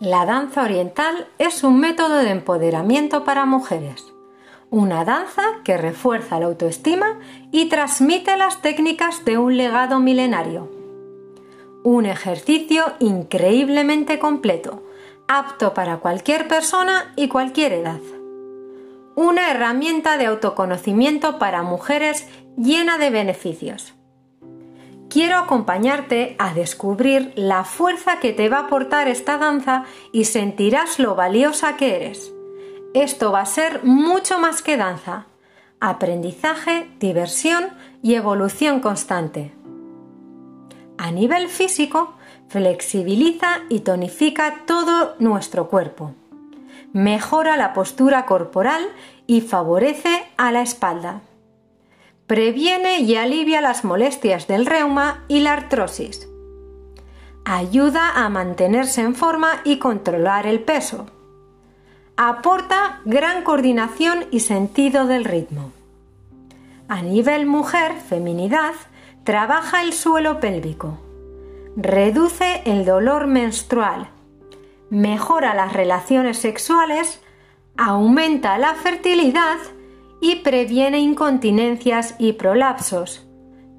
La danza oriental es un método de empoderamiento para mujeres, una danza que refuerza la autoestima y transmite las técnicas de un legado milenario. Un ejercicio increíblemente completo, apto para cualquier persona y cualquier edad. Una herramienta de autoconocimiento para mujeres llena de beneficios quiero acompañarte a descubrir la fuerza que te va a aportar esta danza y sentirás lo valiosa que eres. Esto va a ser mucho más que danza, aprendizaje, diversión y evolución constante. A nivel físico, flexibiliza y tonifica todo nuestro cuerpo. Mejora la postura corporal y favorece a la espalda. Previene y alivia las molestias del reuma y la artrosis. Ayuda a mantenerse en forma y controlar el peso. Aporta gran coordinación y sentido del ritmo. A nivel mujer, feminidad, trabaja el suelo pélvico. Reduce el dolor menstrual. Mejora las relaciones sexuales. Aumenta la fertilidad y previene incontinencias y prolapsos.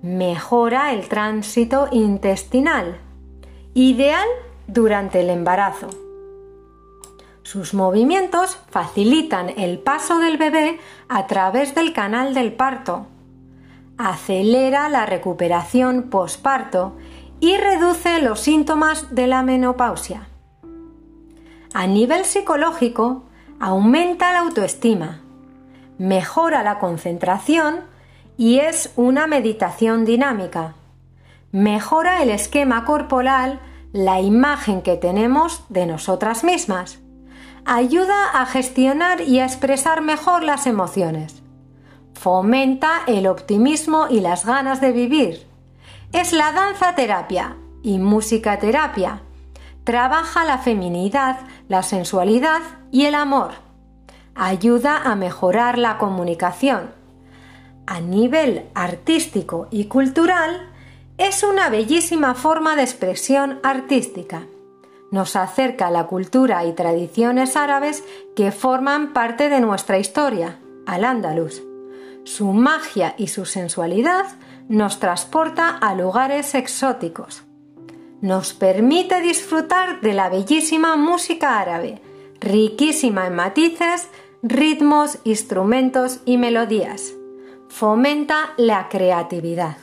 Mejora el tránsito intestinal. Ideal durante el embarazo. Sus movimientos facilitan el paso del bebé a través del canal del parto. Acelera la recuperación posparto y reduce los síntomas de la menopausia. A nivel psicológico, aumenta la autoestima, mejora la concentración y es una meditación dinámica. Mejora el esquema corporal, la imagen que tenemos de nosotras mismas. Ayuda a gestionar y a expresar mejor las emociones. Fomenta el optimismo y las ganas de vivir. Es la danza terapia y música terapia. Trabaja la feminidad, la sensualidad y el amor ayuda a mejorar la comunicación. A nivel artístico y cultural, es una bellísima forma de expresión artística. Nos acerca a la cultura y tradiciones árabes que forman parte de nuestra historia, al andaluz. Su magia y su sensualidad nos transporta a lugares exóticos. Nos permite disfrutar de la bellísima música árabe, riquísima en matices, ritmos, instrumentos y melodías. Fomenta la creatividad.